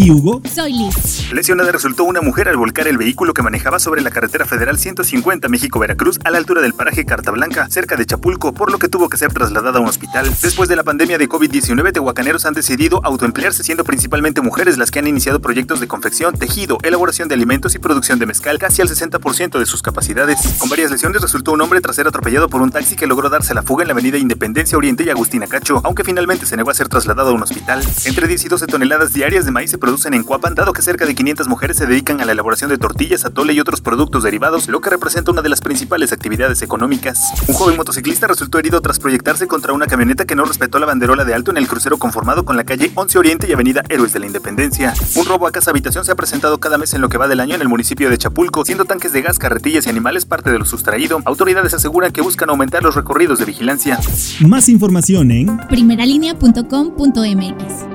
aquí Hugo. Soy Liz. Lesionada resultó una mujer al volcar el vehículo que manejaba sobre la carretera federal 150 México-Veracruz a la altura del paraje Carta Blanca, cerca de Chapulco, por lo que tuvo que ser trasladada a un hospital. Después de la pandemia de COVID-19, tehuacaneros han decidido autoemplearse, siendo principalmente mujeres las que han iniciado proyectos de confección, tejido, elaboración de alimentos y producción de mezcal, casi al 60% de sus capacidades. Con varias lesiones resultó un hombre tras ser atropellado por un taxi que logró darse la fuga en la avenida Independencia Oriente y Agustina Cacho, aunque finalmente se negó a ser trasladado a un hospital. Entre 10 y 12 toneladas diarias de maíz se producen en Cuapan, dado que cerca de 500 mujeres se dedican a la elaboración de tortillas, atole y otros productos derivados, lo que representa una de las principales actividades económicas. Un joven motociclista resultó herido tras proyectarse contra una camioneta que no respetó la banderola de alto en el crucero conformado con la calle 11 Oriente y avenida Héroes de la Independencia. Un robo a casa habitación se ha presentado cada mes en lo que va del año en el municipio de Chapulco, siendo tanques de gas, carretillas y animales parte de lo sustraído. Autoridades aseguran que buscan aumentar los recorridos de vigilancia. Más información en primeralinea.com.mx.